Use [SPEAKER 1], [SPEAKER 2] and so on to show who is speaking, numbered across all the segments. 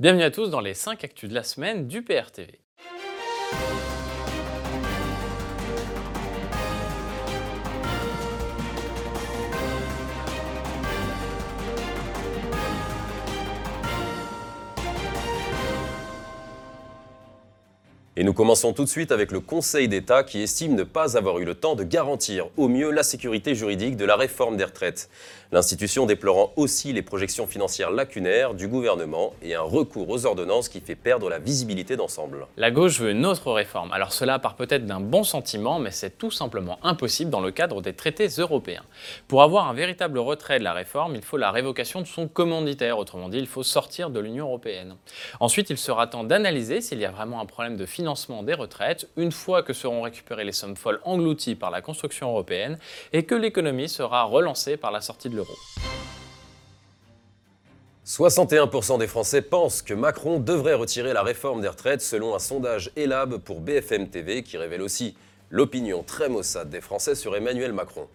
[SPEAKER 1] Bienvenue à tous dans les 5 actus de la semaine du PRTV.
[SPEAKER 2] Et nous commençons tout de suite avec le Conseil d'État qui estime ne pas avoir eu le temps de garantir au mieux la sécurité juridique de la réforme des retraites. L'institution déplorant aussi les projections financières lacunaires du gouvernement et un recours aux ordonnances qui fait perdre la visibilité d'ensemble.
[SPEAKER 1] La gauche veut une autre réforme. Alors cela part peut-être d'un bon sentiment, mais c'est tout simplement impossible dans le cadre des traités européens. Pour avoir un véritable retrait de la réforme, il faut la révocation de son commanditaire, autrement dit, il faut sortir de l'Union européenne. Ensuite, il sera temps d'analyser s'il y a vraiment un problème de financement des retraites une fois que seront récupérées les sommes folles englouties par la construction européenne et que l'économie sera relancée par la sortie de l'euro.
[SPEAKER 2] 61% des Français pensent que Macron devrait retirer la réforme des retraites selon un sondage ELAB pour BFM TV qui révèle aussi l'opinion très maussade des Français sur Emmanuel Macron.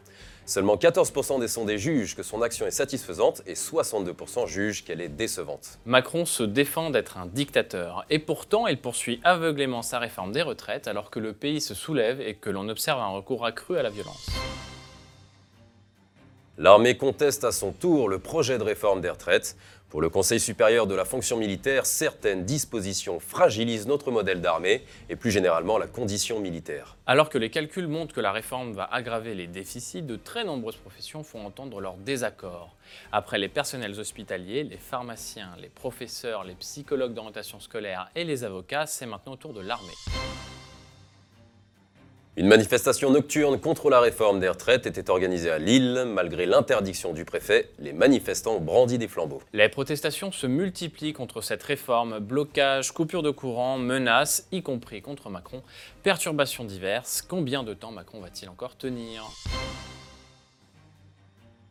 [SPEAKER 2] Seulement 14% des sondés jugent que son action est satisfaisante et 62% jugent qu'elle est décevante.
[SPEAKER 1] Macron se défend d'être un dictateur et pourtant il poursuit aveuglément sa réforme des retraites alors que le pays se soulève et que l'on observe un recours accru à la violence.
[SPEAKER 2] L'armée conteste à son tour le projet de réforme des retraites. Pour le Conseil supérieur de la fonction militaire, certaines dispositions fragilisent notre modèle d'armée et plus généralement la condition militaire.
[SPEAKER 1] Alors que les calculs montrent que la réforme va aggraver les déficits, de très nombreuses professions font entendre leur désaccord. Après les personnels hospitaliers, les pharmaciens, les professeurs, les psychologues d'orientation scolaire et les avocats, c'est maintenant au tour de l'armée.
[SPEAKER 2] Une manifestation nocturne contre la réforme des retraites était organisée à Lille. Malgré l'interdiction du préfet, les manifestants ont des flambeaux.
[SPEAKER 1] Les protestations se multiplient contre cette réforme. Blocage, coupure de courant, menaces, y compris contre Macron. Perturbations diverses. Combien de temps Macron va-t-il encore tenir?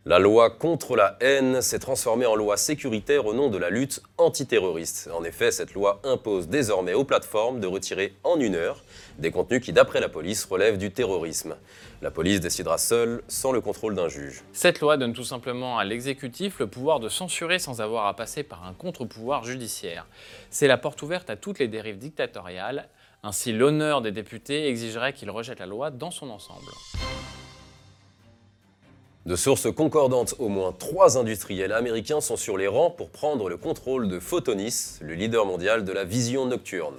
[SPEAKER 2] La loi contre la haine s'est transformée en loi sécuritaire au nom de la lutte antiterroriste. En effet, cette loi impose désormais aux plateformes de retirer en une heure des contenus qui, d'après la police, relèvent du terrorisme. La police décidera seule, sans le contrôle d'un juge.
[SPEAKER 1] Cette loi donne tout simplement à l'exécutif le pouvoir de censurer sans avoir à passer par un contre-pouvoir judiciaire. C'est la porte ouverte à toutes les dérives dictatoriales. Ainsi, l'honneur des députés exigerait qu'ils rejettent la loi dans son ensemble.
[SPEAKER 2] De sources concordantes, au moins trois industriels américains sont sur les rangs pour prendre le contrôle de Photonis, le leader mondial de la vision nocturne.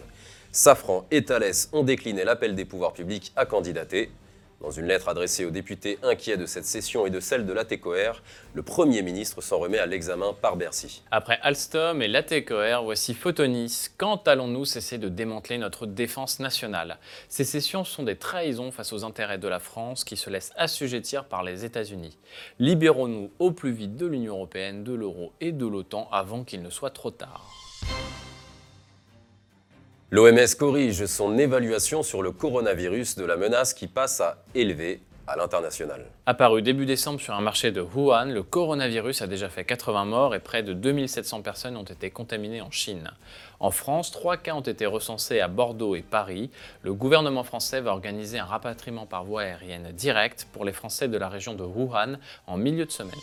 [SPEAKER 2] Safran et Thales ont décliné l'appel des pouvoirs publics à candidater. Dans une lettre adressée aux députés inquiets de cette session et de celle de l'ATCOR, le Premier ministre s'en remet à l'examen par Bercy.
[SPEAKER 1] Après Alstom et l'ATCOR, voici Photonis. Quand allons-nous cesser de démanteler notre défense nationale? Ces sessions sont des trahisons face aux intérêts de la France qui se laissent assujettir par les États-Unis. Libérons-nous au plus vite de l'Union européenne, de l'euro et de l'OTAN avant qu'il ne soit trop tard.
[SPEAKER 2] L'OMS corrige son évaluation sur le coronavirus de la menace qui passe à élever à l'international.
[SPEAKER 1] Apparu début décembre sur un marché de Wuhan, le coronavirus a déjà fait 80 morts et près de 2700 personnes ont été contaminées en Chine. En France, trois cas ont été recensés à Bordeaux et Paris. Le gouvernement français va organiser un rapatriement par voie aérienne directe pour les Français de la région de Wuhan en milieu de semaine.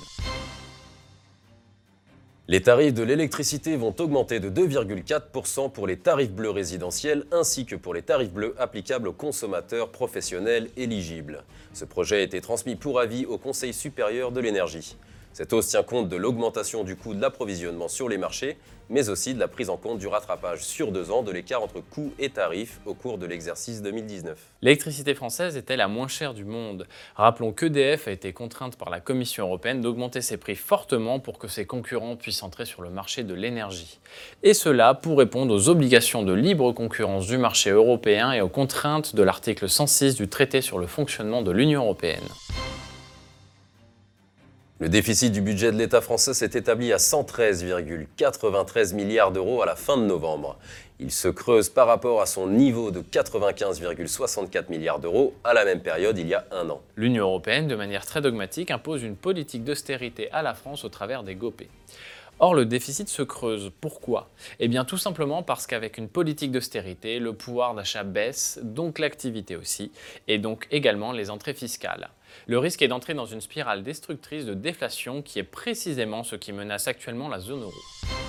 [SPEAKER 2] Les tarifs de l'électricité vont augmenter de 2,4% pour les tarifs bleus résidentiels ainsi que pour les tarifs bleus applicables aux consommateurs professionnels éligibles. Ce projet a été transmis pour avis au Conseil supérieur de l'énergie. Cette hausse tient compte de l'augmentation du coût de l'approvisionnement sur les marchés, mais aussi de la prise en compte du rattrapage sur deux ans de l'écart entre coûts et tarifs au cours de l'exercice 2019.
[SPEAKER 1] L'électricité française était la moins chère du monde? Rappelons qu'EDF a été contrainte par la Commission européenne d'augmenter ses prix fortement pour que ses concurrents puissent entrer sur le marché de l'énergie. Et cela pour répondre aux obligations de libre concurrence du marché européen et aux contraintes de l'article 106 du traité sur le fonctionnement de l'Union européenne.
[SPEAKER 2] Le déficit du budget de l'État français s'est établi à 113,93 milliards d'euros à la fin de novembre. Il se creuse par rapport à son niveau de 95,64 milliards d'euros à la même période il y a un an.
[SPEAKER 1] L'Union européenne, de manière très dogmatique, impose une politique d'austérité à la France au travers des GOPÉ. Or, le déficit se creuse. Pourquoi? Eh bien, tout simplement parce qu'avec une politique d'austérité, le pouvoir d'achat baisse, donc l'activité aussi, et donc également les entrées fiscales. Le risque est d'entrer dans une spirale destructrice de déflation qui est précisément ce qui menace actuellement la zone euro.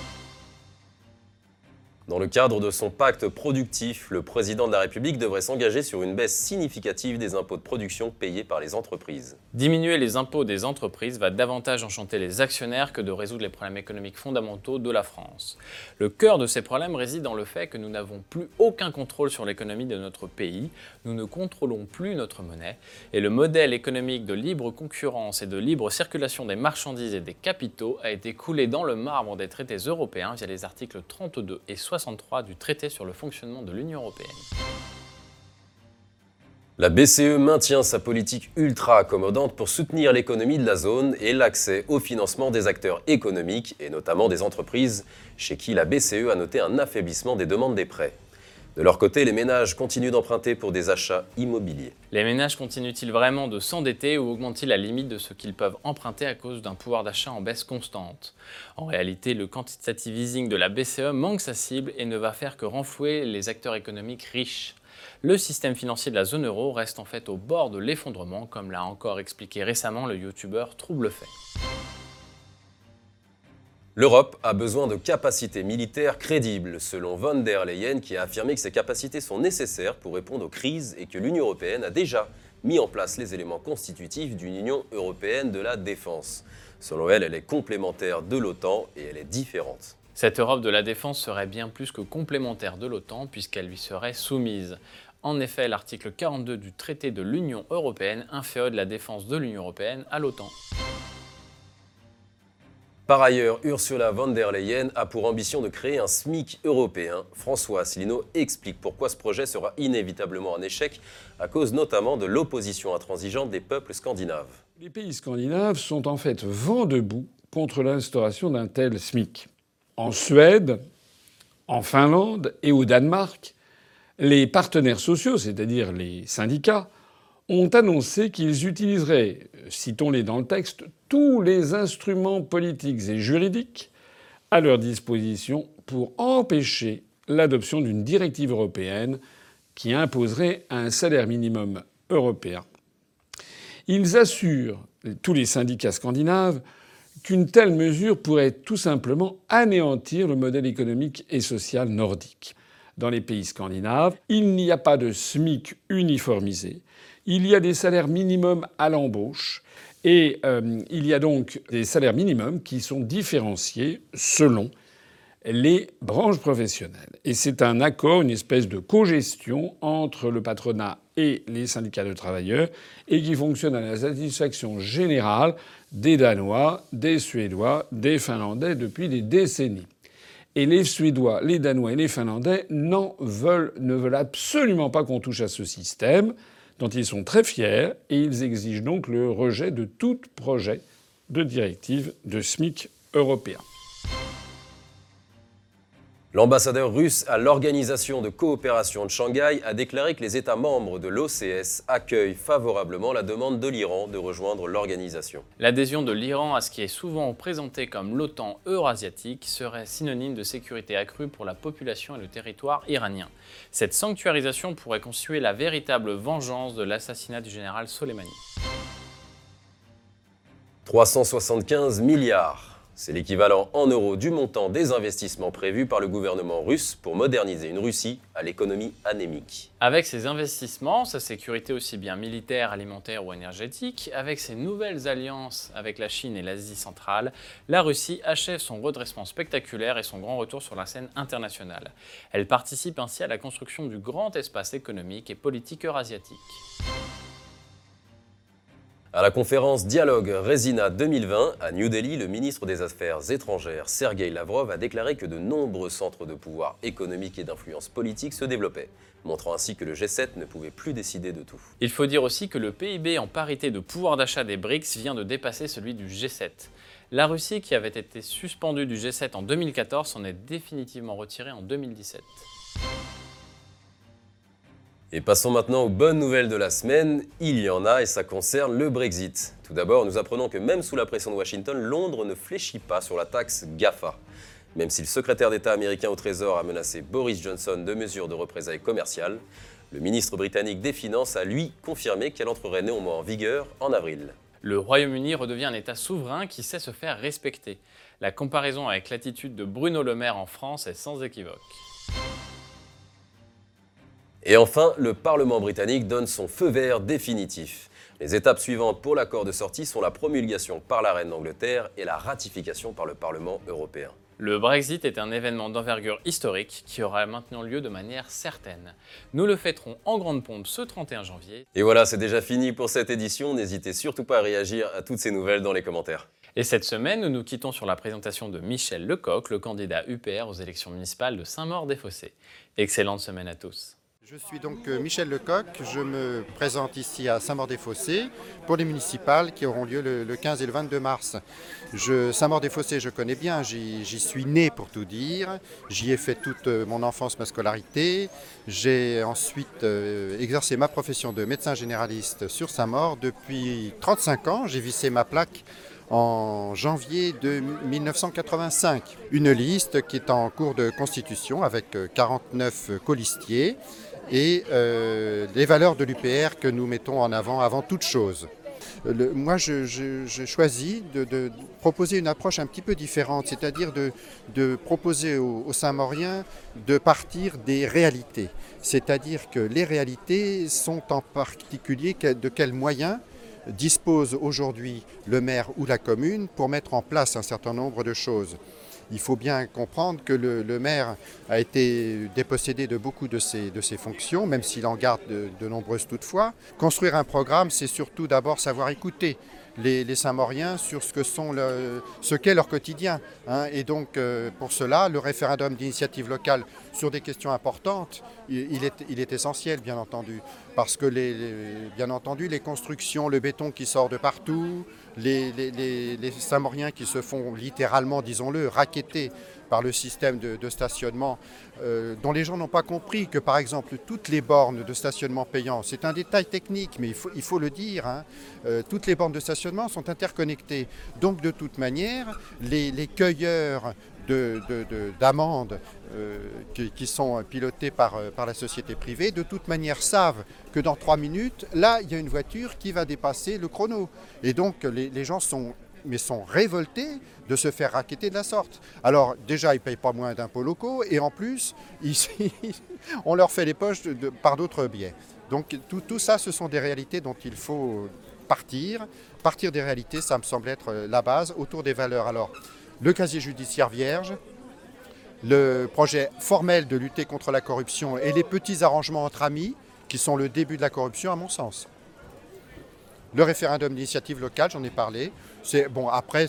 [SPEAKER 2] Dans le cadre de son pacte productif, le président de la République devrait s'engager sur une baisse significative des impôts de production payés par les entreprises.
[SPEAKER 1] Diminuer les impôts des entreprises va davantage enchanter les actionnaires que de résoudre les problèmes économiques fondamentaux de la France. Le cœur de ces problèmes réside dans le fait que nous n'avons plus aucun contrôle sur l'économie de notre pays, nous ne contrôlons plus notre monnaie, et le modèle économique de libre concurrence et de libre circulation des marchandises et des capitaux a été coulé dans le marbre des traités européens via les articles 32 et 60 du traité sur le fonctionnement de l'Union européenne.
[SPEAKER 2] La BCE maintient sa politique ultra accommodante pour soutenir l'économie de la zone et l'accès au financement des acteurs économiques et notamment des entreprises chez qui la BCE a noté un affaiblissement des demandes des prêts. De leur côté, les ménages continuent d'emprunter pour des achats immobiliers.
[SPEAKER 1] Les ménages continuent-ils vraiment de s'endetter ou augmentent-ils la limite de ce qu'ils peuvent emprunter à cause d'un pouvoir d'achat en baisse constante? En réalité, le quantitative easing de la BCE manque sa cible et ne va faire que renflouer les acteurs économiques riches. Le système financier de la zone euro reste en fait au bord de l'effondrement, comme l'a encore expliqué récemment le youtubeur Troublefait.
[SPEAKER 2] L'Europe a besoin de capacités militaires crédibles, selon von der Leyen, qui a affirmé que ces capacités sont nécessaires pour répondre aux crises et que l'Union européenne a déjà mis en place les éléments constitutifs d'une Union européenne de la défense. Selon elle, elle est complémentaire de l'OTAN et elle est différente.
[SPEAKER 1] Cette Europe de la défense serait bien plus que complémentaire de l'OTAN puisqu'elle lui serait soumise. En effet, l'article 42 du traité de l'Union européenne inféode la défense de l'Union européenne à l'OTAN.
[SPEAKER 2] Par ailleurs, Ursula von der Leyen a pour ambition de créer un SMIC européen. François Asselineau explique pourquoi ce projet sera inévitablement un échec, à cause notamment de l'opposition intransigeante des peuples scandinaves.
[SPEAKER 3] Les pays scandinaves sont en fait vent debout contre l'instauration d'un tel SMIC. En Suède, en Finlande et au Danemark, les partenaires sociaux, c'est-à-dire les syndicats, ont annoncé qu'ils utiliseraient, citons-les dans le texte, tous les instruments politiques et juridiques à leur disposition pour empêcher l'adoption d'une directive européenne qui imposerait un salaire minimum européen. Ils assurent, tous les syndicats scandinaves, qu'une telle mesure pourrait tout simplement anéantir le modèle économique et social nordique. Dans les pays scandinaves, il n'y a pas de SMIC uniformisé, il y a des salaires minimums à l'embauche et euh, il y a donc des salaires minimums qui sont différenciés selon les branches professionnelles. Et c'est un accord, une espèce de cogestion entre le patronat et les syndicats de travailleurs et qui fonctionne à la satisfaction générale des Danois, des Suédois, des Finlandais depuis des décennies. Et les Suédois, les Danois et les Finlandais n'en veulent, ne veulent absolument pas qu'on touche à ce système dont ils sont très fiers et ils exigent donc le rejet de tout projet de directive de SMIC européen.
[SPEAKER 2] L'ambassadeur russe à l'Organisation de coopération de Shanghai a déclaré que les États membres de l'OCS accueillent favorablement la demande de l'Iran de rejoindre l'organisation.
[SPEAKER 1] L'adhésion de l'Iran à ce qui est souvent présenté comme l'OTAN eurasiatique serait synonyme de sécurité accrue pour la population et le territoire iranien. Cette sanctuarisation pourrait constituer la véritable vengeance de l'assassinat du général Soleimani.
[SPEAKER 2] 375 milliards c'est l'équivalent en euros du montant des investissements prévus par le gouvernement russe pour moderniser une Russie à l'économie anémique.
[SPEAKER 1] Avec ces investissements, sa sécurité aussi bien militaire, alimentaire ou énergétique, avec ses nouvelles alliances avec la Chine et l'Asie centrale, la Russie achève son redressement spectaculaire et son grand retour sur la scène internationale. Elle participe ainsi à la construction du grand espace économique et politique eurasiatique.
[SPEAKER 2] À la conférence Dialogue Resina 2020 à New Delhi, le ministre des Affaires étrangères Sergei Lavrov a déclaré que de nombreux centres de pouvoir économique et d'influence politique se développaient, montrant ainsi que le G7 ne pouvait plus décider de tout.
[SPEAKER 1] Il faut dire aussi que le PIB en parité de pouvoir d'achat des BRICS vient de dépasser celui du G7. La Russie, qui avait été suspendue du G7 en 2014, s'en est définitivement retirée en 2017.
[SPEAKER 2] Et passons maintenant aux bonnes nouvelles de la semaine. Il y en a et ça concerne le Brexit. Tout d'abord, nous apprenons que même sous la pression de Washington, Londres ne fléchit pas sur la taxe GAFA. Même si le secrétaire d'État américain au Trésor a menacé Boris Johnson de mesures de représailles commerciales, le ministre britannique des Finances a lui confirmé qu'elle entrerait néanmoins en vigueur en avril.
[SPEAKER 1] Le Royaume-Uni redevient un État souverain qui sait se faire respecter. La comparaison avec l'attitude de Bruno Le Maire en France est sans équivoque.
[SPEAKER 2] Et enfin, le Parlement britannique donne son feu vert définitif. Les étapes suivantes pour l'accord de sortie sont la promulgation par la reine d'Angleterre et la ratification par le Parlement européen.
[SPEAKER 1] Le Brexit est un événement d'envergure historique qui aura maintenant lieu de manière certaine. Nous le fêterons en grande pompe ce 31 janvier.
[SPEAKER 2] Et voilà, c'est déjà fini pour cette édition. N'hésitez surtout pas à réagir à toutes ces nouvelles dans les commentaires.
[SPEAKER 1] Et cette semaine, nous nous quittons sur la présentation de Michel Lecoq, le candidat UPR aux élections municipales de Saint-Maur-des-Fossés. Excellente semaine à tous.
[SPEAKER 4] Je suis donc euh, Michel Lecoq, je me présente ici à Saint-Maur-des-Fossés pour les municipales qui auront lieu le, 15 et le 22 mars. Saint-Maur-des-Fossés, je connais bien, j'y suis né pour tout dire, j'y ai fait toute euh, mon enfance, ma scolarité. J'ai ensuite euh, exercé ma profession de médecin généraliste sur Saint-Maur depuis 35 ans, j'ai vissé ma plaque en janvier de 1985. Une liste qui est en cours de constitution avec 49 colistiers et euh, les valeurs de l'UPR que nous mettons en avant avant toute chose. moi, je, choisis de, proposer une approche un petit peu différente, c'est-à-dire de, proposer aux, Saint-Mauriens de partir des réalités. C'est-à-dire que les réalités sont en particulier de quels moyens dispose aujourd'hui le maire ou la commune pour mettre en place un certain nombre de choses il faut bien comprendre que le, maire a été dépossédé de beaucoup de ses, fonctions, même s'il en garde de, nombreuses toutefois. Construire un programme, c'est surtout d'abord savoir écouter les, Saint-Mauriens sur ce qu'est leur quotidien. Hein. Et donc, euh, pour cela, le référendum d'initiative locale sur des questions importantes, il, est, essentiel, bien entendu, parce que, bien entendu, les constructions, le béton qui sort de partout, les, les, qui se font littéralement, disons-le, raqueter par le système de, stationnement, euh, dont les gens n'ont pas compris que, par exemple, toutes les bornes de stationnement payant, c'est un détail technique, mais il faut, il faut le dire, hein, euh, toutes les bornes de stationnement sont interconnectées. Donc, de toute manière, les, cueilleurs d'amendes euh, qui, sont pilotées par, par la société privée, de toute manière savent que dans trois minutes, là, il y a une voiture qui va dépasser le chrono. Et donc, les, les gens sont mais sont révoltés de se faire raqueter de la sorte. Alors déjà, ils ne payent pas moins d'impôts locaux et en plus, on leur fait les poches par d'autres biais. Donc tout, tout, ça, ce sont des réalités dont il faut partir. Partir des réalités, ça me semble être la base autour des valeurs. Alors, le casier judiciaire vierge, le projet formel de lutter contre la corruption et les petits arrangements entre amis, qui sont le début de la corruption à mon sens. Le référendum d'initiative locale, j'en ai parlé. C'est bon. Après,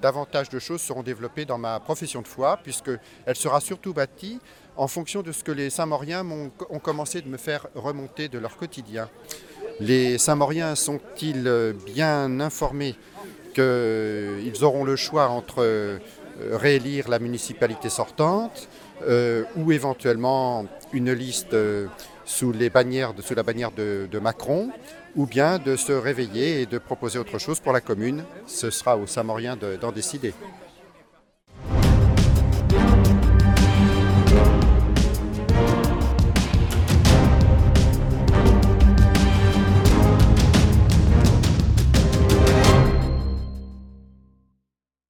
[SPEAKER 4] davantage de choses seront développées dans ma profession de foi, puisque elle sera surtout bâtie en fonction de ce que les Saint-Mauriens ont commencé de me faire remonter de leur quotidien. Les Saint-Mauriens sont-ils bien informés qu'ils auront le choix entre euh, réélire la municipalité sortante euh, ou éventuellement une liste euh, sous, la bannière de, de Macron ou bien de se réveiller et de proposer autre chose pour la commune. Ce sera aux Samoriens d'en décider.